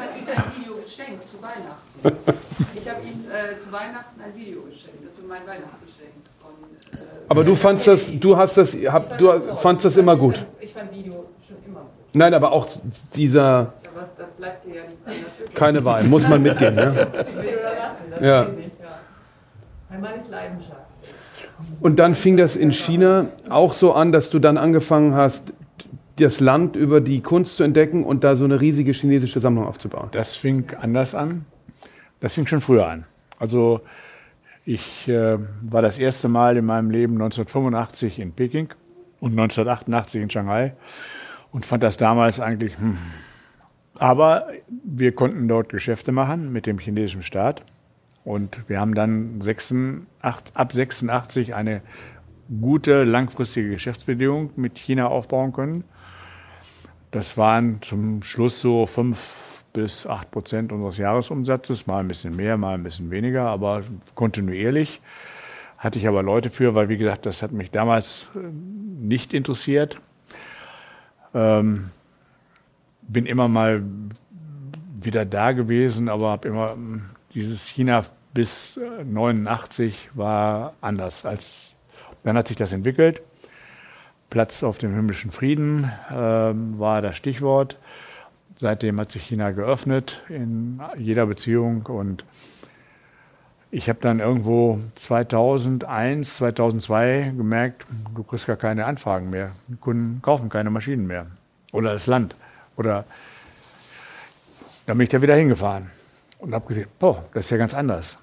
S4: hat ihm ein Video geschenkt zu Weihnachten. Ich habe ihm äh, zu Weihnachten ein Video geschenkt mein Weihnachtsgeschenk. Und, äh,
S3: aber du fandst das, du hast das, hab, du fandst das immer gut.
S4: Ich fand Video schon immer gut.
S3: Nein, aber auch dieser.
S4: Was, da bleibt dir ja nichts anderes.
S3: Keine Wahl, muss man mitgehen. ja.
S4: ja. Mein Mann ist Leidenschaft.
S3: Und dann fing das in China auch so an, dass du dann angefangen hast, das Land über die Kunst zu entdecken und da so eine riesige chinesische Sammlung aufzubauen.
S1: Das fing anders an. Das fing schon früher an. Also ich äh, war das erste Mal in meinem Leben 1985 in Peking und 1988 in Shanghai und fand das damals eigentlich. Hm. Aber wir konnten dort Geschäfte machen mit dem chinesischen Staat und wir haben dann 86, ab 86 eine gute langfristige Geschäftsbedingung mit China aufbauen können. Das waren zum Schluss so fünf bis 8 Prozent unseres Jahresumsatzes, mal ein bisschen mehr, mal ein bisschen weniger, aber kontinuierlich. Hatte ich aber Leute für, weil wie gesagt, das hat mich damals äh, nicht interessiert. Ähm, bin immer mal wieder da gewesen, aber habe immer hm, dieses China bis 89 war anders als dann hat sich das entwickelt. Platz auf dem himmlischen Frieden äh, war das Stichwort. Seitdem hat sich China geöffnet in jeder Beziehung und ich habe dann irgendwo 2001, 2002 gemerkt, du kriegst gar keine Anfragen mehr. Die Kunden kaufen keine Maschinen mehr. Oder das Land. Oder dann bin ich da wieder hingefahren und habe gesehen, boah, das ist ja ganz anders.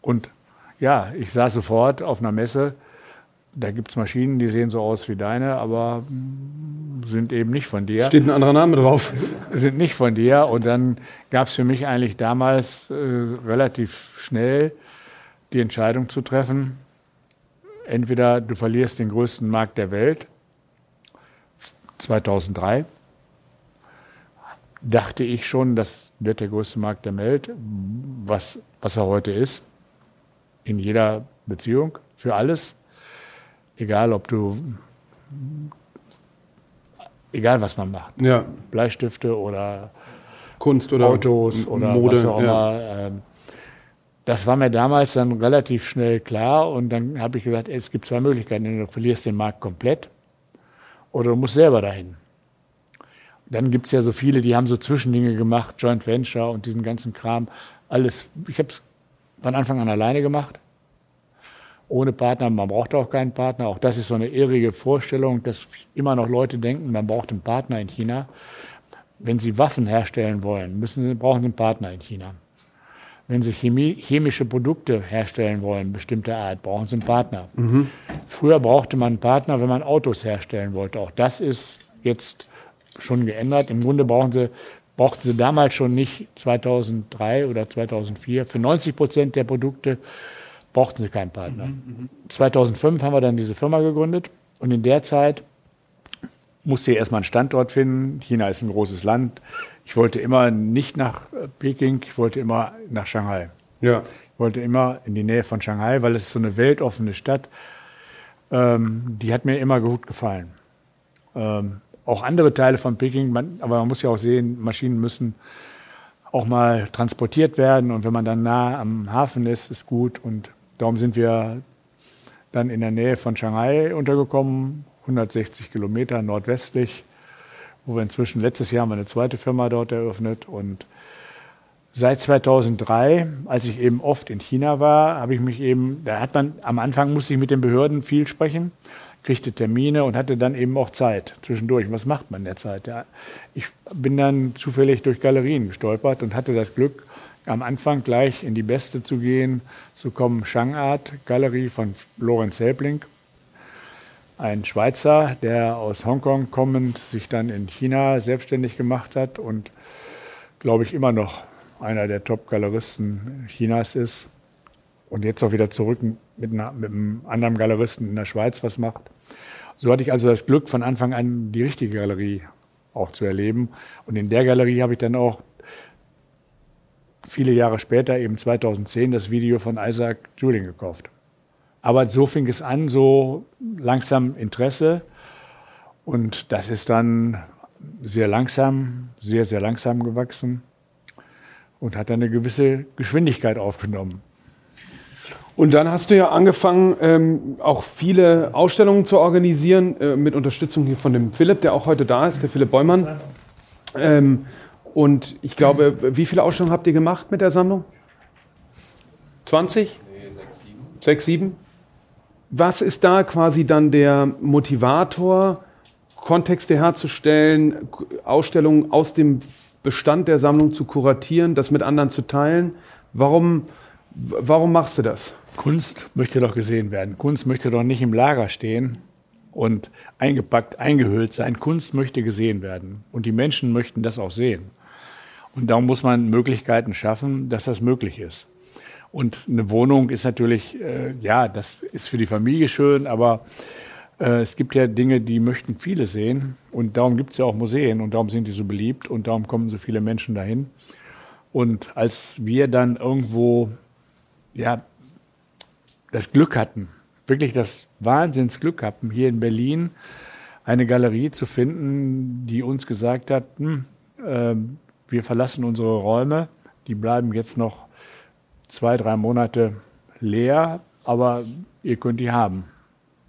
S1: Und ja, ich saß sofort auf einer Messe da gibt es Maschinen, die sehen so aus wie deine, aber sind eben nicht von dir.
S3: Steht ein anderer Name drauf.
S1: Sind nicht von dir. Und dann gab es für mich eigentlich damals äh, relativ schnell die Entscheidung zu treffen, entweder du verlierst den größten Markt der Welt, 2003, dachte ich schon, das wird der größte Markt der Welt, was, was er heute ist, in jeder Beziehung, für alles egal ob du, egal was man macht,
S3: ja.
S1: Bleistifte oder
S3: Kunst oder
S1: Autos oder Mode, was auch immer. Ja. Ähm, das war mir damals dann relativ schnell klar und dann habe ich gesagt, es gibt zwei Möglichkeiten. Du verlierst den Markt komplett oder du musst selber dahin. Dann gibt es ja so viele, die haben so Zwischendinge gemacht, Joint Venture und diesen ganzen Kram. Alles, ich habe es von Anfang an alleine gemacht ohne Partner. Man braucht auch keinen Partner. Auch das ist so eine irrige Vorstellung, dass immer noch Leute denken, man braucht einen Partner in China. Wenn sie Waffen herstellen wollen, müssen brauchen sie einen Partner in China. Wenn sie Chemie, chemische Produkte herstellen wollen, bestimmter Art, brauchen sie einen Partner. Mhm. Früher brauchte man einen Partner, wenn man Autos herstellen wollte. Auch das ist jetzt schon geändert. Im Grunde brauchen sie, brauchten sie damals schon nicht 2003 oder 2004 für 90 Prozent der Produkte brauchten sie keinen Partner. Mhm, 2005 haben wir dann diese Firma gegründet und in der Zeit musste ich erstmal einen Standort finden. China ist ein großes Land. Ich wollte immer nicht nach Peking, ich wollte immer nach Shanghai. Ja. Ich wollte immer in die Nähe von Shanghai, weil es ist so eine weltoffene Stadt. Ähm, die hat mir immer gut gefallen. Ähm, auch andere Teile von Peking, man, aber man muss ja auch sehen, Maschinen müssen auch mal transportiert werden und wenn man dann nah am Hafen ist, ist gut und Darum sind wir dann in der Nähe von Shanghai untergekommen, 160 Kilometer nordwestlich, wo wir inzwischen letztes Jahr haben eine zweite Firma dort eröffnet und seit 2003, als ich eben oft in China war, habe ich mich eben, da hat man am Anfang musste ich mit den Behörden viel sprechen, kriegte Termine und hatte dann eben auch Zeit zwischendurch. Was macht man in der Zeit? Ich bin dann zufällig durch Galerien gestolpert und hatte das Glück, am Anfang gleich in die beste zu gehen. So kommen Shangart Galerie von Lorenz Helbling, ein Schweizer, der aus Hongkong kommend sich dann in China selbstständig gemacht hat und glaube ich immer noch einer der Top-Galeristen Chinas ist und jetzt auch wieder zurück mit, einer, mit einem anderen Galeristen in der Schweiz was macht. So hatte ich also das Glück, von Anfang an die richtige Galerie auch zu erleben. Und in der Galerie habe ich dann auch viele Jahre später, eben 2010, das Video von Isaac Julian gekauft. Aber so fing es an, so langsam Interesse. Und das ist dann sehr langsam, sehr, sehr langsam gewachsen und hat dann eine gewisse Geschwindigkeit aufgenommen.
S3: Und dann hast du ja angefangen, ähm, auch viele Ausstellungen zu organisieren, äh, mit Unterstützung hier von dem Philipp, der auch heute da ist, der Philipp Beumann. Ähm, und ich glaube, wie viele Ausstellungen habt ihr gemacht mit der Sammlung? 20? Nee, sechs, sieben. Sechs, sieben? Was ist da quasi dann der Motivator, Kontexte herzustellen, Ausstellungen aus dem Bestand der Sammlung zu kuratieren, das mit anderen zu teilen? Warum, warum machst du das?
S1: Kunst möchte doch gesehen werden. Kunst möchte doch nicht im Lager stehen und eingepackt, eingehüllt sein. Kunst möchte gesehen werden. Und die Menschen möchten das auch sehen. Und darum muss man Möglichkeiten schaffen, dass das möglich ist. Und eine Wohnung ist natürlich, äh, ja, das ist für die Familie schön, aber äh, es gibt ja Dinge, die möchten viele sehen. Und darum gibt es ja auch Museen und darum sind die so beliebt und darum kommen so viele Menschen dahin. Und als wir dann irgendwo, ja, das Glück hatten, wirklich das Wahnsinnsglück hatten, hier in Berlin eine Galerie zu finden, die uns gesagt hat, hm, äh, wir verlassen unsere Räume, die bleiben jetzt noch zwei, drei Monate leer, aber ihr könnt die haben.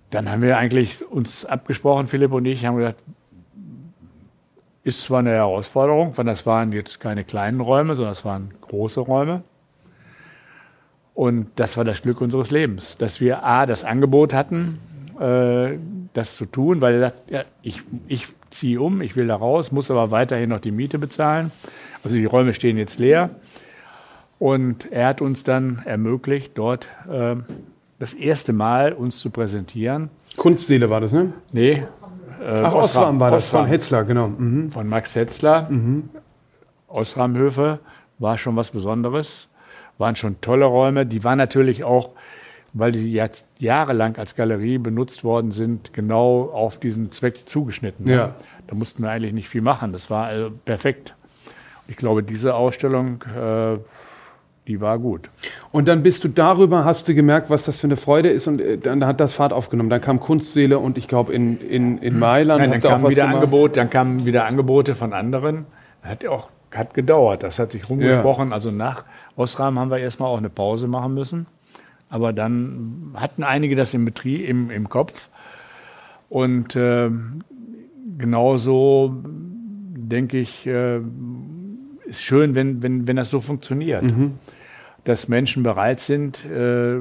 S1: dann haben wir eigentlich uns abgesprochen, Philipp und ich, haben gesagt, ist zwar eine Herausforderung, weil das waren jetzt keine kleinen Räume, sondern das waren große Räume. Und das war das Glück unseres Lebens, dass wir A, das Angebot hatten, äh, das zu tun, weil er sagt, ja, ich, ich ziehe um, ich will da raus, muss aber weiterhin noch die Miete bezahlen. Also die Räume stehen jetzt leer. Und er hat uns dann ermöglicht, dort äh, das erste Mal uns zu präsentieren.
S3: Kunstseele war das, ne?
S1: Nee.
S3: Äh, Ach, Osram war das, Osram. von Hetzler, genau.
S1: Mhm. Von Max Hetzler. Mhm. Osramhöfe war schon was Besonderes. Waren schon tolle Räume. Die waren natürlich auch, weil die jetzt jahrelang als Galerie benutzt worden sind, genau auf diesen Zweck zugeschnitten. Ja. Da mussten wir eigentlich nicht viel machen. Das war also perfekt. Ich glaube, diese Ausstellung äh, die war gut.
S3: Und dann bist du darüber, hast du gemerkt, was das für eine Freude ist und äh, dann hat das Fahrt aufgenommen. Dann kam Kunstseele und ich glaube in, in, in Mailand.
S1: Nein, dann kamen wieder Angebot, dann kamen wieder Angebote von anderen. Hat auch hat gedauert, das hat sich rumgesprochen. Ja. Also nach Osram haben wir erstmal auch eine Pause machen müssen. Aber dann hatten einige das im Betrieb, im, im Kopf. Und äh, genauso denke ich, äh, ist schön, wenn, wenn, wenn das so funktioniert. Mhm dass Menschen bereit sind, äh,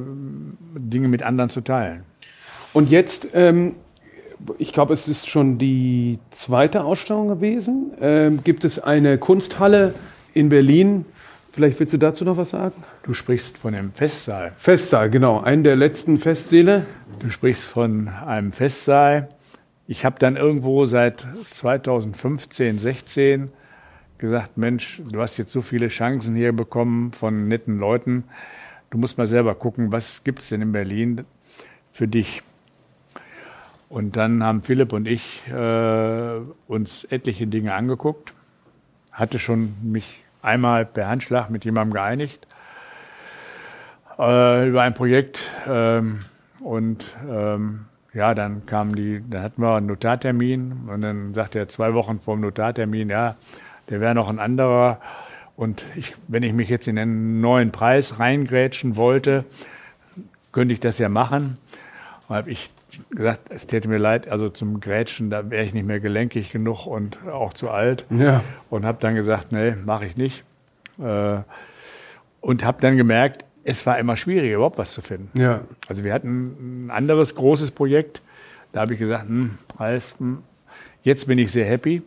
S1: Dinge mit anderen zu teilen.
S3: Und jetzt, ähm, ich glaube, es ist schon die zweite Ausstellung gewesen. Ähm, gibt es eine Kunsthalle in Berlin? Vielleicht willst du dazu noch was sagen?
S1: Du sprichst von dem Festsaal.
S3: Festsaal, genau. Einen der letzten Festsäle.
S1: Du sprichst von einem Festsaal. Ich habe dann irgendwo seit 2015, 16 gesagt, Mensch, du hast jetzt so viele Chancen hier bekommen von netten Leuten. Du musst mal selber gucken, was gibt es denn in Berlin für dich? Und dann haben Philipp und ich äh, uns etliche Dinge angeguckt. Hatte schon mich einmal per Handschlag mit jemandem geeinigt äh, über ein Projekt. Ähm, und ähm, ja, dann kam die, dann hatten wir einen Notartermin und dann sagte er zwei Wochen vor dem Notartermin, ja, der wäre noch ein anderer. Und ich, wenn ich mich jetzt in einen neuen Preis reingrätschen wollte, könnte ich das ja machen. Und habe ich gesagt, es täte mir leid, also zum Grätschen, da wäre ich nicht mehr gelenkig genug und auch zu alt. Ja. Und habe dann gesagt, nee, mache ich nicht. Äh, und habe dann gemerkt, es war immer schwieriger, überhaupt was zu finden. Ja. Also wir hatten ein anderes großes Projekt. Da habe ich gesagt, hm, Preis, hm, jetzt bin ich sehr happy.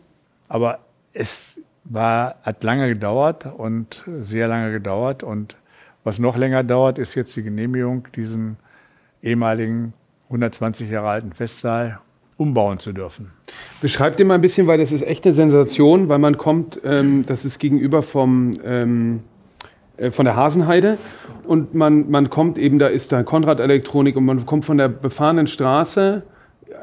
S1: Aber es war, hat lange gedauert und sehr lange gedauert. Und was noch länger dauert, ist jetzt die Genehmigung, diesen ehemaligen 120 Jahre alten Festsaal umbauen zu dürfen.
S3: Beschreibt dir mal ein bisschen, weil das ist echt eine Sensation, weil man kommt, ähm, das ist gegenüber vom, ähm, äh, von der Hasenheide und man, man kommt eben, da ist da Konrad Elektronik und man kommt von der befahrenen Straße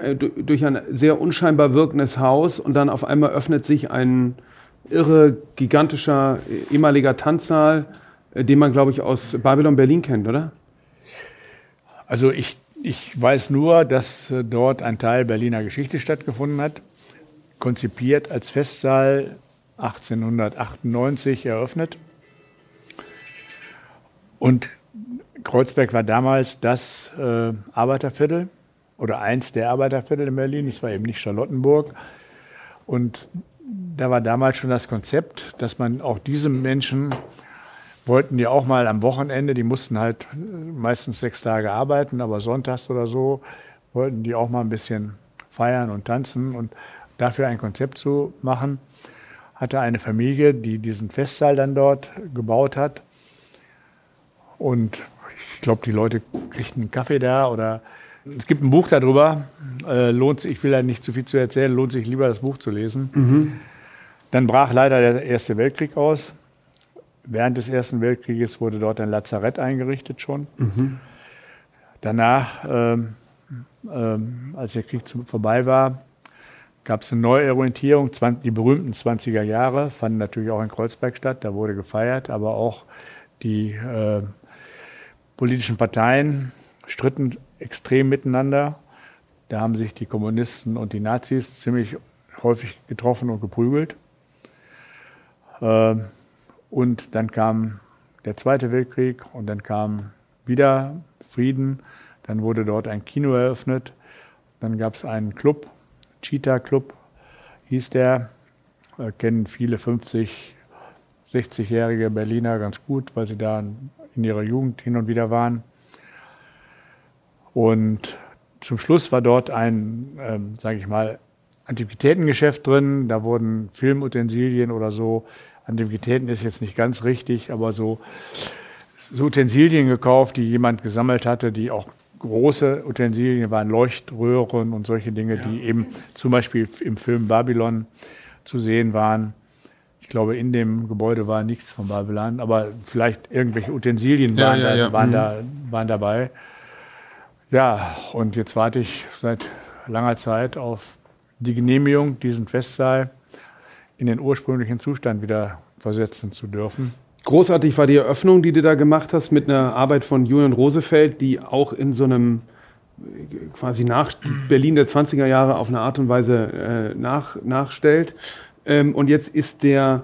S3: äh, durch ein sehr unscheinbar wirkendes Haus und dann auf einmal öffnet sich ein, irre, gigantischer ehemaliger Tanzsaal, äh, den man, glaube ich, aus Babylon Berlin kennt, oder?
S1: Also ich, ich weiß nur, dass äh, dort ein Teil Berliner Geschichte stattgefunden hat, konzipiert als Festsaal 1898 eröffnet. Und Kreuzberg war damals das äh, Arbeiterviertel oder eins der Arbeiterviertel in Berlin. Es war eben nicht Charlottenburg. Und da war damals schon das Konzept, dass man auch diese Menschen wollten die auch mal am Wochenende, die mussten halt meistens sechs Tage arbeiten, aber sonntags oder so wollten die auch mal ein bisschen feiern und tanzen und dafür ein Konzept zu machen, hatte eine Familie, die diesen Festsaal dann dort gebaut hat. Und ich glaube, die Leute kriegten einen Kaffee da oder es gibt ein Buch darüber, äh, lohnt sich, ich will da nicht zu viel zu erzählen, lohnt sich lieber das Buch zu lesen. Mhm. Dann brach leider der Erste Weltkrieg aus. Während des Ersten Weltkrieges wurde dort ein Lazarett eingerichtet schon. Mhm. Danach, ähm, ähm, als der Krieg vorbei war, gab es eine Neuorientierung. Die berühmten 20er Jahre fanden natürlich auch in Kreuzberg statt. Da wurde gefeiert, aber auch die äh, politischen Parteien stritten extrem miteinander. Da haben sich die Kommunisten und die Nazis ziemlich häufig getroffen und geprügelt. Ähm, und dann kam der Zweite Weltkrieg und dann kam wieder Frieden. Dann wurde dort ein Kino eröffnet. Dann gab es einen Club, Cheetah Club hieß der. Äh, kennen viele 50, 60-jährige Berliner ganz gut, weil sie da in ihrer Jugend hin und wieder waren. Und zum Schluss war dort ein, ähm, sage ich mal, Antiquitätengeschäft drin. Da wurden Filmutensilien oder so. Antiquitäten ist jetzt nicht ganz richtig, aber so, so Utensilien gekauft, die jemand gesammelt hatte, die auch große Utensilien waren, Leuchtröhren und solche Dinge, ja. die eben zum Beispiel im Film Babylon zu sehen waren. Ich glaube, in dem Gebäude war nichts von Babylon, aber vielleicht irgendwelche Utensilien waren, ja, ja, da, waren, mhm. da, waren dabei. Ja, und jetzt warte ich seit langer Zeit auf die Genehmigung, diesen Festsaal in den ursprünglichen Zustand wieder versetzen zu dürfen.
S3: Großartig war die Eröffnung, die du da gemacht hast, mit einer Arbeit von Julian Rosefeld, die auch in so einem quasi nach Berlin der 20er Jahre auf eine Art und Weise äh, nach, nachstellt. Ähm, und jetzt ist der,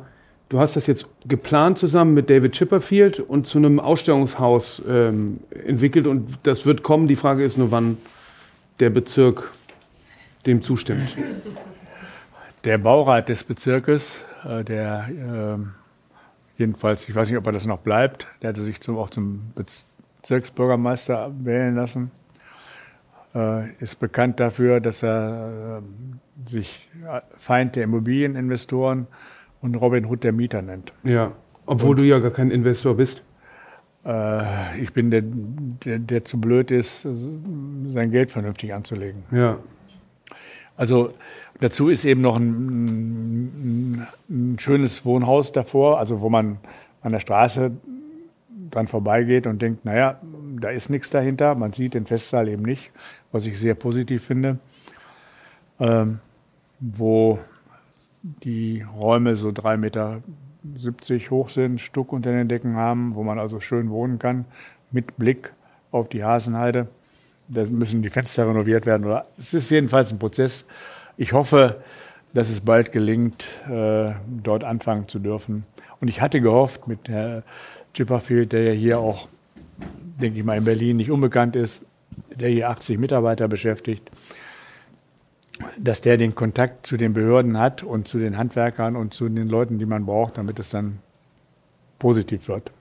S3: du hast das jetzt geplant zusammen mit David Chipperfield und zu einem Ausstellungshaus ähm, entwickelt und das wird kommen. Die Frage ist nur, wann der Bezirk dem zustimmt.
S1: Der Baurat des Bezirkes, äh, der äh, jedenfalls, ich weiß nicht, ob er das noch bleibt, der hatte sich zum, auch zum Bezirksbürgermeister wählen lassen, äh, ist bekannt dafür, dass er äh, sich Feind der Immobilieninvestoren und Robin Hood der Mieter nennt.
S3: Ja, obwohl und, du ja gar kein Investor bist.
S1: Ich bin der, der, der zu blöd ist, sein Geld vernünftig anzulegen.
S3: Ja.
S1: Also dazu ist eben noch ein, ein, schönes Wohnhaus davor, also wo man an der Straße dran vorbeigeht und denkt, naja, da ist nichts dahinter. Man sieht den Festsaal eben nicht, was ich sehr positiv finde. Ähm, wo die Räume so 3,70 Meter hoch sind, Stuck unter den Decken haben, wo man also schön wohnen kann, mit Blick auf die Hasenheide. Da müssen die Fenster renoviert werden. Oder es ist jedenfalls ein Prozess. Ich hoffe, dass es bald gelingt, äh, dort anfangen zu dürfen. Und ich hatte gehofft, mit Herrn Chipperfield, der ja hier auch, denke ich mal, in Berlin nicht unbekannt ist, der hier 80 Mitarbeiter beschäftigt, dass der den Kontakt zu den Behörden hat und zu den Handwerkern und zu den Leuten, die man braucht, damit es dann positiv wird.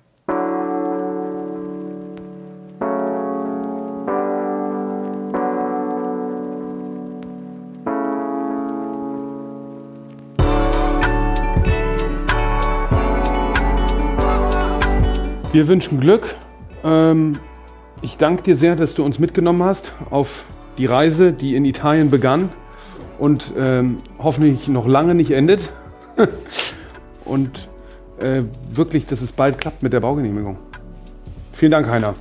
S3: Wir wünschen Glück. Ähm, ich danke dir sehr, dass du uns mitgenommen hast auf die Reise, die in Italien begann und ähm, hoffentlich noch lange nicht endet. und äh, wirklich, dass es bald klappt mit der Baugenehmigung. Vielen Dank, Heiner.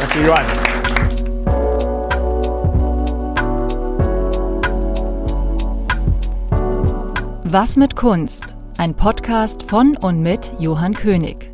S1: Danke, Johann.
S2: Was mit Kunst? Ein Podcast von und mit Johann König.